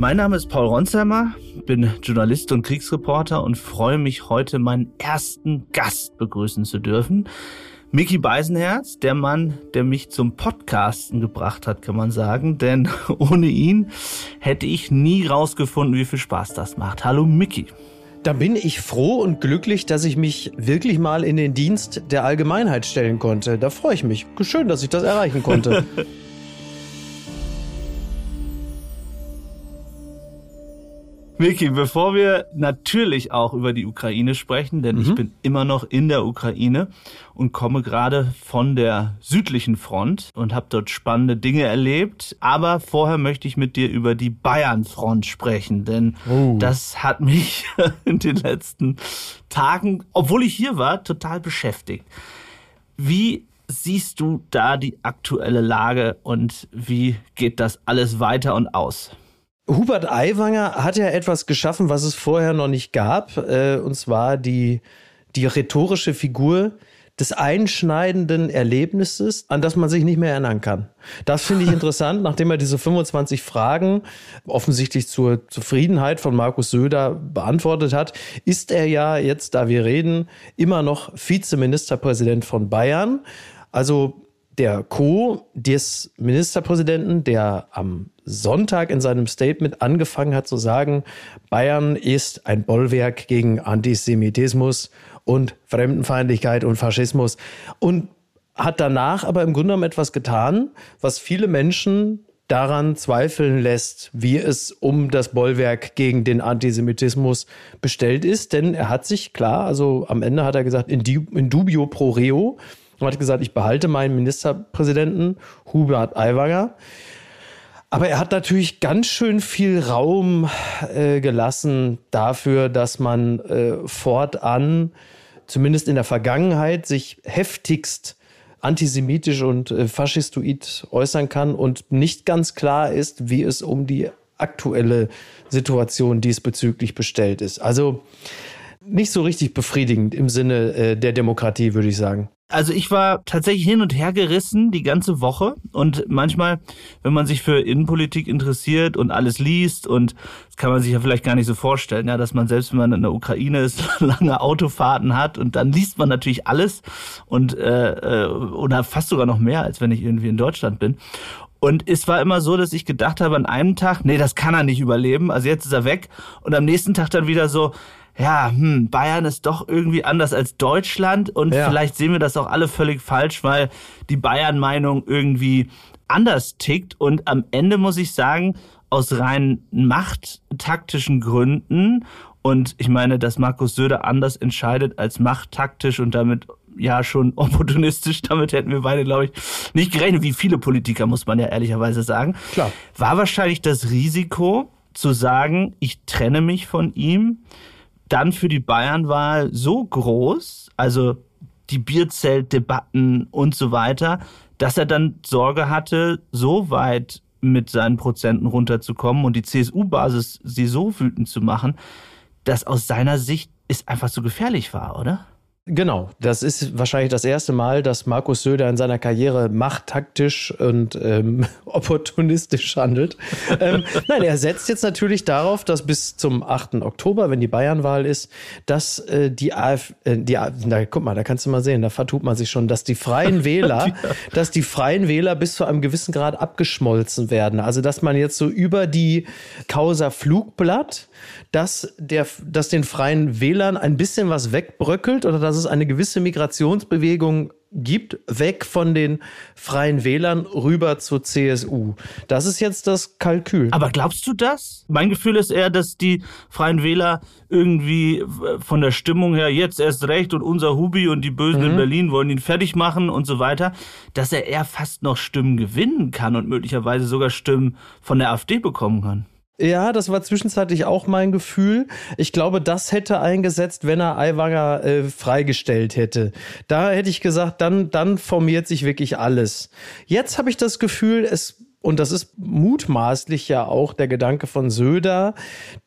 Mein Name ist Paul Ronsheimer, bin Journalist und Kriegsreporter und freue mich heute meinen ersten Gast begrüßen zu dürfen. Mickey Beisenherz, der Mann, der mich zum Podcasten gebracht hat, kann man sagen, denn ohne ihn hätte ich nie rausgefunden, wie viel Spaß das macht. Hallo Mickey. Da bin ich froh und glücklich, dass ich mich wirklich mal in den Dienst der Allgemeinheit stellen konnte. Da freue ich mich. Schön, dass ich das erreichen konnte. Vicky, bevor wir natürlich auch über die Ukraine sprechen, denn mhm. ich bin immer noch in der Ukraine und komme gerade von der südlichen Front und habe dort spannende Dinge erlebt. Aber vorher möchte ich mit dir über die Bayern-Front sprechen, denn oh. das hat mich in den letzten Tagen, obwohl ich hier war, total beschäftigt. Wie siehst du da die aktuelle Lage und wie geht das alles weiter und aus? Hubert Aiwanger hat ja etwas geschaffen, was es vorher noch nicht gab, äh, und zwar die, die rhetorische Figur des einschneidenden Erlebnisses, an das man sich nicht mehr erinnern kann. Das finde ich interessant, nachdem er diese 25 Fragen offensichtlich zur Zufriedenheit von Markus Söder beantwortet hat, ist er ja jetzt, da wir reden, immer noch Vizeministerpräsident von Bayern. Also der Co. des Ministerpräsidenten, der am Sonntag in seinem Statement angefangen hat zu sagen, Bayern ist ein Bollwerk gegen Antisemitismus und Fremdenfeindlichkeit und Faschismus und hat danach aber im Grunde genommen etwas getan, was viele Menschen daran zweifeln lässt, wie es um das Bollwerk gegen den Antisemitismus bestellt ist. Denn er hat sich klar, also am Ende hat er gesagt, in, dubio pro reo, und hat gesagt, ich behalte meinen Ministerpräsidenten Hubert Aiwanger. Aber er hat natürlich ganz schön viel Raum äh, gelassen dafür, dass man äh, fortan, zumindest in der Vergangenheit, sich heftigst antisemitisch und äh, faschistoid äußern kann und nicht ganz klar ist, wie es um die aktuelle Situation diesbezüglich bestellt ist. Also nicht so richtig befriedigend im Sinne äh, der Demokratie, würde ich sagen. Also ich war tatsächlich hin und her gerissen die ganze Woche und manchmal, wenn man sich für Innenpolitik interessiert und alles liest und das kann man sich ja vielleicht gar nicht so vorstellen, ja, dass man selbst wenn man in der Ukraine ist, lange Autofahrten hat und dann liest man natürlich alles und äh, äh, oder fast sogar noch mehr, als wenn ich irgendwie in Deutschland bin. Und es war immer so, dass ich gedacht habe an einem Tag, nee, das kann er nicht überleben, also jetzt ist er weg. Und am nächsten Tag dann wieder so, ja, hm, Bayern ist doch irgendwie anders als Deutschland. Und ja. vielleicht sehen wir das auch alle völlig falsch, weil die Bayern-Meinung irgendwie anders tickt. Und am Ende muss ich sagen, aus rein machttaktischen Gründen und ich meine, dass Markus Söder anders entscheidet als machttaktisch und damit ja schon opportunistisch, damit hätten wir beide, glaube ich, nicht gerechnet, wie viele Politiker, muss man ja ehrlicherweise sagen. Klar. War wahrscheinlich das Risiko zu sagen, ich trenne mich von ihm, dann für die Bayernwahl so groß, also die Bierzeltdebatten und so weiter, dass er dann Sorge hatte, so weit mit seinen Prozenten runterzukommen und die CSU-Basis sie so wütend zu machen, dass aus seiner Sicht es einfach so gefährlich war, oder? Genau, das ist wahrscheinlich das erste Mal, dass Markus Söder in seiner Karriere machttaktisch und ähm, opportunistisch handelt. ähm, nein, er setzt jetzt natürlich darauf, dass bis zum 8. Oktober, wenn die Bayernwahl ist, dass äh, die AfD, äh, die, na, guck mal, da kannst du mal sehen, da vertut man sich schon, dass die freien Wähler, dass die freien Wähler bis zu einem gewissen Grad abgeschmolzen werden. Also, dass man jetzt so über die Causa Flugblatt, dass der, dass den freien Wählern ein bisschen was wegbröckelt oder dass es eine gewisse Migrationsbewegung gibt, weg von den freien Wählern rüber zur CSU. Das ist jetzt das Kalkül. Aber glaubst du das? Mein Gefühl ist eher, dass die freien Wähler irgendwie von der Stimmung her jetzt erst recht und unser Hubi und die Bösen mhm. in Berlin wollen ihn fertig machen und so weiter, dass er eher fast noch Stimmen gewinnen kann und möglicherweise sogar Stimmen von der AfD bekommen kann. Ja, das war zwischenzeitlich auch mein Gefühl. Ich glaube, das hätte eingesetzt, wenn er Aiwanger äh, freigestellt hätte. Da hätte ich gesagt, dann, dann formiert sich wirklich alles. Jetzt habe ich das Gefühl, es und das ist mutmaßlich ja auch der Gedanke von Söder,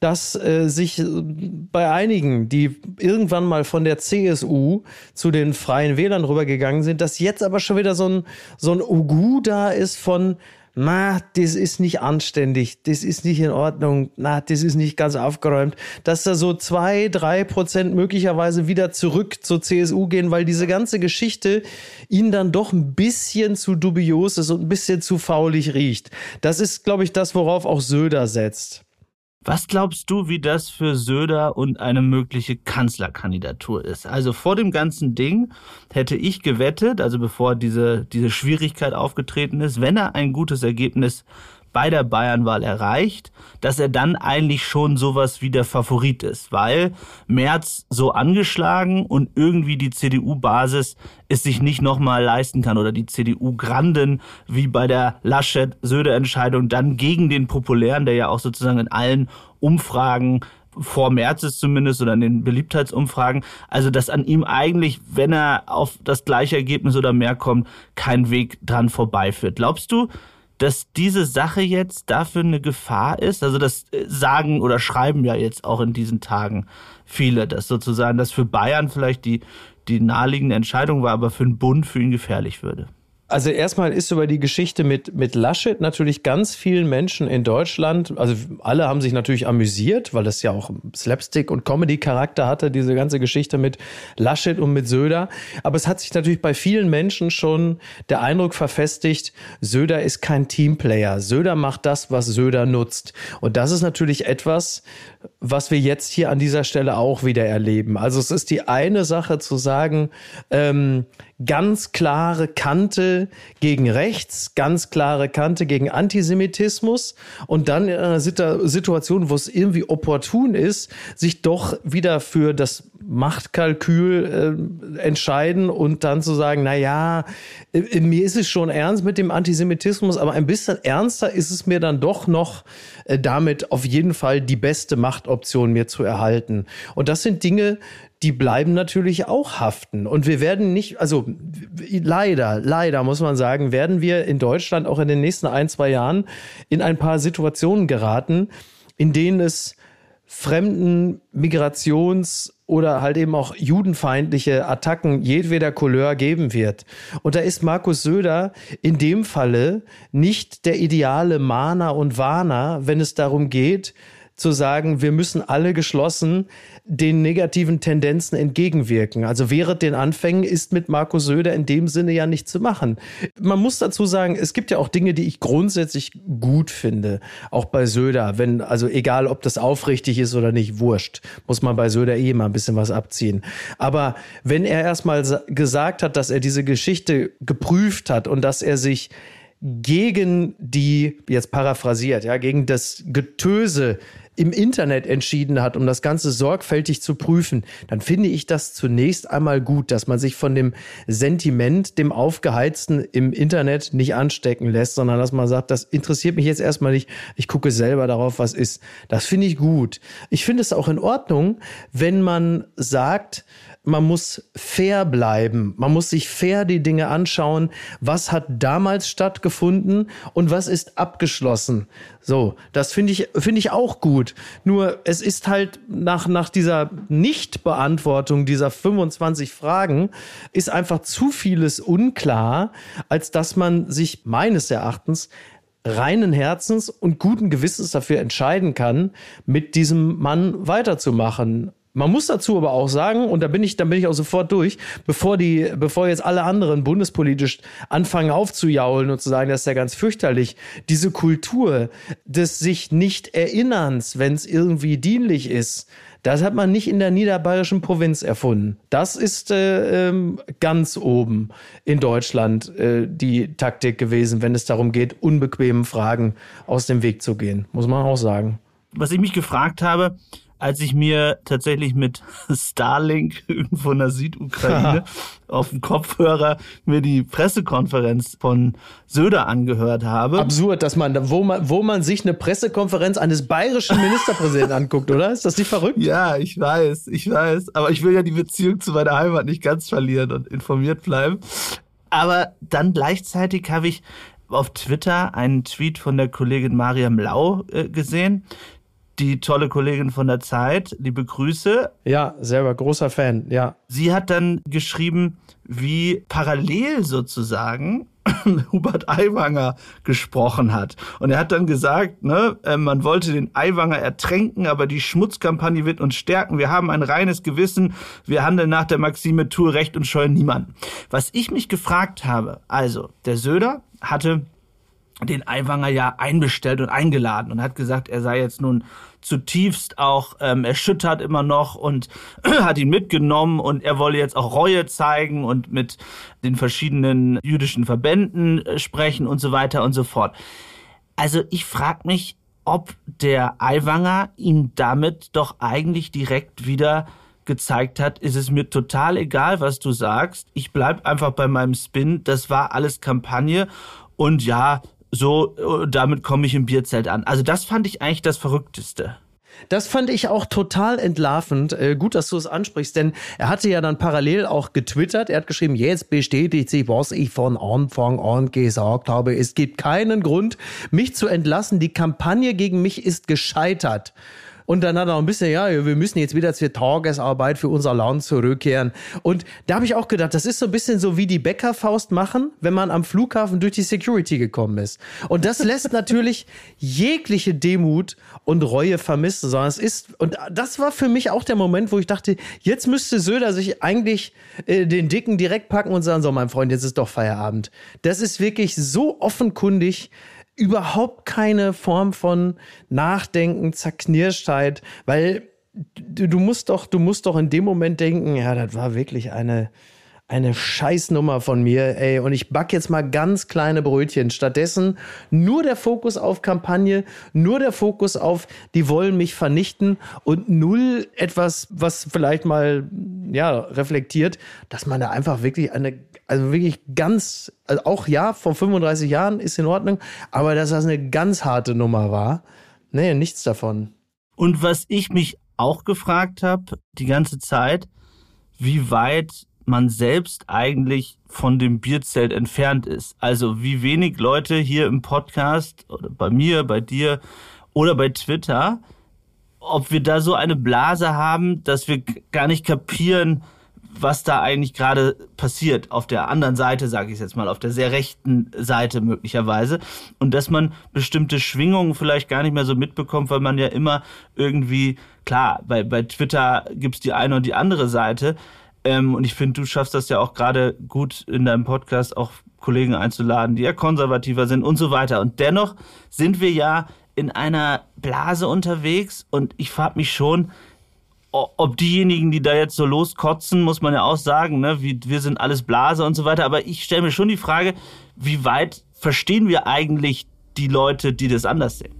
dass äh, sich bei einigen, die irgendwann mal von der CSU zu den Freien Wählern rübergegangen sind, dass jetzt aber schon wieder so ein, so ein Ugu da ist von, na, das ist nicht anständig, das ist nicht in Ordnung, na, das ist nicht ganz aufgeräumt, dass da so zwei, drei Prozent möglicherweise wieder zurück zur CSU gehen, weil diese ganze Geschichte ihnen dann doch ein bisschen zu dubios ist und ein bisschen zu faulig riecht. Das ist, glaube ich, das, worauf auch Söder setzt. Was glaubst du, wie das für Söder und eine mögliche Kanzlerkandidatur ist? Also vor dem ganzen Ding hätte ich gewettet, also bevor diese, diese Schwierigkeit aufgetreten ist, wenn er ein gutes Ergebnis bei der Bayernwahl erreicht, dass er dann eigentlich schon sowas wie der Favorit ist, weil Merz so angeschlagen und irgendwie die CDU-Basis es sich nicht nochmal leisten kann oder die CDU-Granden wie bei der Laschet-Söder-Entscheidung dann gegen den Populären, der ja auch sozusagen in allen Umfragen vor März ist zumindest oder in den Beliebtheitsumfragen, also dass an ihm eigentlich, wenn er auf das gleiche Ergebnis oder mehr kommt, kein Weg dran vorbeiführt. Glaubst du, dass diese Sache jetzt dafür eine Gefahr ist? Also das äh, sagen oder schreiben ja jetzt auch in diesen Tagen viele, dass sozusagen das für Bayern vielleicht die, die naheliegende Entscheidung war, aber für den Bund für ihn gefährlich würde. Also erstmal ist über die Geschichte mit, mit Laschet natürlich ganz vielen Menschen in Deutschland, also alle haben sich natürlich amüsiert, weil das ja auch Slapstick- und Comedy-Charakter hatte, diese ganze Geschichte mit Laschet und mit Söder. Aber es hat sich natürlich bei vielen Menschen schon der Eindruck verfestigt, Söder ist kein Teamplayer. Söder macht das, was Söder nutzt. Und das ist natürlich etwas, was wir jetzt hier an dieser Stelle auch wieder erleben. Also es ist die eine Sache zu sagen, ähm, ganz klare Kante gegen rechts, ganz klare Kante gegen Antisemitismus und dann in einer Situation, wo es irgendwie opportun ist, sich doch wieder für das Machtkalkül äh, entscheiden und dann zu sagen, na ja, mir ist es schon ernst mit dem Antisemitismus, aber ein bisschen ernster ist es mir dann doch noch äh, damit auf jeden Fall die beste Machtoption mir zu erhalten. Und das sind Dinge, die bleiben natürlich auch haften. Und wir werden nicht, also leider, leider muss man sagen, werden wir in Deutschland auch in den nächsten ein, zwei Jahren in ein paar Situationen geraten, in denen es fremden Migrations- oder halt eben auch judenfeindliche Attacken jedweder Couleur geben wird. Und da ist Markus Söder in dem Falle nicht der ideale Mahner und Warner, wenn es darum geht, zu sagen, wir müssen alle geschlossen den negativen Tendenzen entgegenwirken. Also während den Anfängen ist mit Markus Söder in dem Sinne ja nicht zu machen. Man muss dazu sagen, es gibt ja auch Dinge, die ich grundsätzlich gut finde, auch bei Söder, wenn also egal, ob das aufrichtig ist oder nicht, wurscht, muss man bei Söder eh mal ein bisschen was abziehen. Aber wenn er erstmal gesagt hat, dass er diese Geschichte geprüft hat und dass er sich gegen die, jetzt paraphrasiert, ja, gegen das Getöse im Internet entschieden hat, um das Ganze sorgfältig zu prüfen, dann finde ich das zunächst einmal gut, dass man sich von dem Sentiment, dem Aufgeheizten im Internet nicht anstecken lässt, sondern dass man sagt, das interessiert mich jetzt erstmal nicht, ich gucke selber darauf, was ist. Das finde ich gut. Ich finde es auch in Ordnung, wenn man sagt, man muss fair bleiben. Man muss sich fair die Dinge anschauen. Was hat damals stattgefunden und was ist abgeschlossen? So, das finde ich, finde ich auch gut. Nur es ist halt nach, nach dieser Nichtbeantwortung dieser 25 Fragen ist einfach zu vieles unklar, als dass man sich meines Erachtens reinen Herzens und guten Gewissens dafür entscheiden kann, mit diesem Mann weiterzumachen. Man muss dazu aber auch sagen, und da bin ich, da bin ich auch sofort durch, bevor die, bevor jetzt alle anderen bundespolitisch anfangen aufzujaulen und zu sagen, das ist ja ganz fürchterlich, diese Kultur des sich nicht Erinnerns, wenn es irgendwie dienlich ist, das hat man nicht in der niederbayerischen Provinz erfunden. Das ist äh, ähm, ganz oben in Deutschland äh, die Taktik gewesen, wenn es darum geht, unbequemen Fragen aus dem Weg zu gehen, muss man auch sagen. Was ich mich gefragt habe, als ich mir tatsächlich mit Starlink irgendwo in der Südukraine auf dem Kopfhörer mir die Pressekonferenz von Söder angehört habe. Absurd, dass man, wo man, wo man sich eine Pressekonferenz eines bayerischen Ministerpräsidenten anguckt, oder? Ist das nicht verrückt? Ja, ich weiß, ich weiß. Aber ich will ja die Beziehung zu meiner Heimat nicht ganz verlieren und informiert bleiben. Aber dann gleichzeitig habe ich auf Twitter einen Tweet von der Kollegin Mariam Lau äh, gesehen, die tolle Kollegin von der Zeit, liebe Grüße. Ja, selber großer Fan, ja. Sie hat dann geschrieben, wie parallel sozusagen Hubert Aiwanger gesprochen hat. Und er hat dann gesagt, ne, äh, man wollte den Aiwanger ertränken, aber die Schmutzkampagne wird uns stärken. Wir haben ein reines Gewissen. Wir handeln nach der Maxime, tue Recht und scheuen niemanden. Was ich mich gefragt habe, also, der Söder hatte den Aiwanger ja einbestellt und eingeladen und hat gesagt, er sei jetzt nun zutiefst auch ähm, erschüttert immer noch und hat ihn mitgenommen und er wolle jetzt auch Reue zeigen und mit den verschiedenen jüdischen Verbänden äh, sprechen und so weiter und so fort. Also ich frage mich, ob der Aiwanger ihm damit doch eigentlich direkt wieder gezeigt hat, ist es mir total egal, was du sagst. Ich bleib einfach bei meinem Spin. Das war alles Kampagne. Und ja, so, äh, damit komme ich im Bierzelt an. Also das fand ich eigentlich das Verrückteste. Das fand ich auch total entlarvend. Äh, gut, dass du es ansprichst, denn er hatte ja dann parallel auch getwittert. Er hat geschrieben, jetzt bestätigt sich, was ich von Anfang an gesagt habe. Es gibt keinen Grund, mich zu entlassen. Die Kampagne gegen mich ist gescheitert. Und dann hat er auch ein bisschen, ja, wir müssen jetzt wieder zur Tagesarbeit für unser Land zurückkehren. Und da habe ich auch gedacht, das ist so ein bisschen so wie die Bäckerfaust machen, wenn man am Flughafen durch die Security gekommen ist. Und das lässt natürlich jegliche Demut und Reue vermissen, sondern es ist, und das war für mich auch der Moment, wo ich dachte, jetzt müsste Söder sich eigentlich äh, den Dicken direkt packen und sagen, so mein Freund, jetzt ist doch Feierabend. Das ist wirklich so offenkundig, überhaupt keine Form von Nachdenken, Zerknirschtheit, weil du, du musst doch, du musst doch in dem Moment denken, ja, das war wirklich eine, eine Scheißnummer von mir, ey. Und ich back jetzt mal ganz kleine Brötchen. Stattdessen nur der Fokus auf Kampagne, nur der Fokus auf, die wollen mich vernichten und null etwas, was vielleicht mal, ja, reflektiert, dass man da einfach wirklich eine, also wirklich ganz, also auch ja, vor 35 Jahren ist in Ordnung, aber dass das eine ganz harte Nummer war, nee, nichts davon. Und was ich mich auch gefragt habe, die ganze Zeit, wie weit man selbst eigentlich von dem Bierzelt entfernt ist. Also wie wenig Leute hier im Podcast oder bei mir, bei dir oder bei Twitter, ob wir da so eine Blase haben, dass wir gar nicht kapieren, was da eigentlich gerade passiert. Auf der anderen Seite, sage ich jetzt mal, auf der sehr rechten Seite möglicherweise. Und dass man bestimmte Schwingungen vielleicht gar nicht mehr so mitbekommt, weil man ja immer irgendwie klar, bei bei Twitter gibt's die eine und die andere Seite, ähm, und ich finde, du schaffst das ja auch gerade gut in deinem Podcast, auch Kollegen einzuladen, die ja konservativer sind und so weiter. Und dennoch sind wir ja in einer Blase unterwegs und ich frage mich schon, ob diejenigen, die da jetzt so loskotzen, muss man ja auch sagen, ne, wie, wir sind alles Blase und so weiter. Aber ich stelle mir schon die Frage, wie weit verstehen wir eigentlich die Leute, die das anders sehen?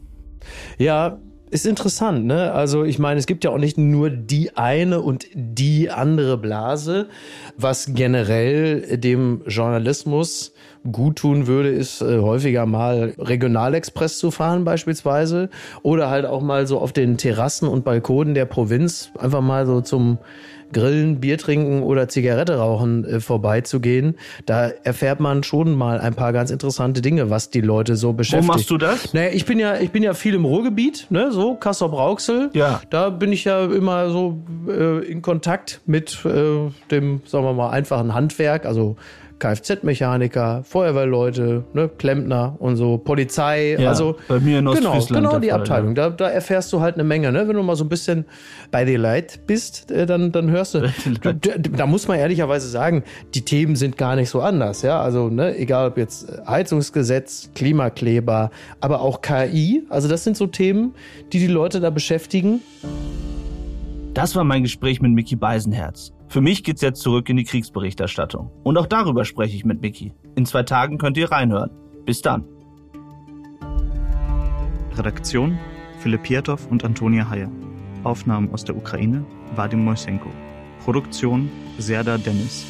Ja, ist interessant, ne? Also ich meine, es gibt ja auch nicht nur die eine und die andere Blase. Was generell dem Journalismus gut tun würde, ist äh, häufiger mal Regionalexpress zu fahren beispielsweise oder halt auch mal so auf den Terrassen und Balkonen der Provinz einfach mal so zum Grillen, Bier trinken oder Zigarette rauchen äh, vorbeizugehen, da erfährt man schon mal ein paar ganz interessante Dinge, was die Leute so beschäftigt. Wo machst du das? Naja, ich bin ja, ich bin ja viel im Ruhrgebiet, ne, so Kassel-Brauxel. Ja. Da bin ich ja immer so äh, in Kontakt mit äh, dem, sagen wir mal, einfachen Handwerk, also Kfz-Mechaniker, Feuerwehrleute, ne, Klempner und so, Polizei. Ja, also bei mir in Genau, genau die Fall, Abteilung. Ja. Da, da erfährst du halt eine Menge. Ne? Wenn du mal so ein bisschen bei dir Leid bist, äh, dann, dann hörst du. da, da muss man ehrlicherweise sagen, die Themen sind gar nicht so anders. Ja, also ne, egal ob jetzt Heizungsgesetz, Klimakleber, aber auch KI. Also das sind so Themen, die die Leute da beschäftigen. Das war mein Gespräch mit Mickey Beisenherz. Für mich geht's jetzt zurück in die Kriegsberichterstattung. Und auch darüber spreche ich mit Mickey. In zwei Tagen könnt ihr reinhören. Bis dann. Redaktion Philipp Pietow und Antonia Haye. Aufnahmen aus der Ukraine Vadim Moisenko. Produktion Serda Dennis.